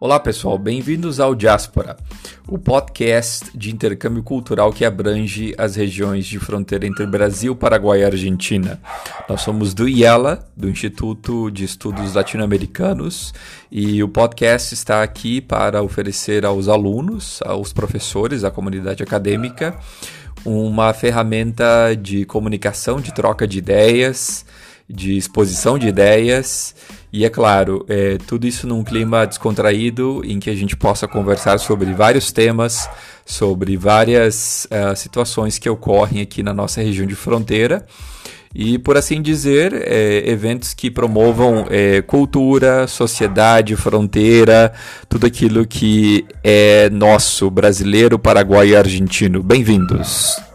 Olá pessoal, bem-vindos ao Diáspora, o podcast de intercâmbio cultural que abrange as regiões de fronteira entre Brasil, Paraguai e Argentina. Nós somos do IELA, do Instituto de Estudos Latino-Americanos, e o podcast está aqui para oferecer aos alunos, aos professores, à comunidade acadêmica, uma ferramenta de comunicação, de troca de ideias, de exposição de ideias e é claro, é, tudo isso num clima descontraído em que a gente possa conversar sobre vários temas, sobre várias uh, situações que ocorrem aqui na nossa região de fronteira e, por assim dizer, é, eventos que promovam é, cultura, sociedade, fronteira, tudo aquilo que é nosso, brasileiro, paraguaio e argentino. Bem-vindos!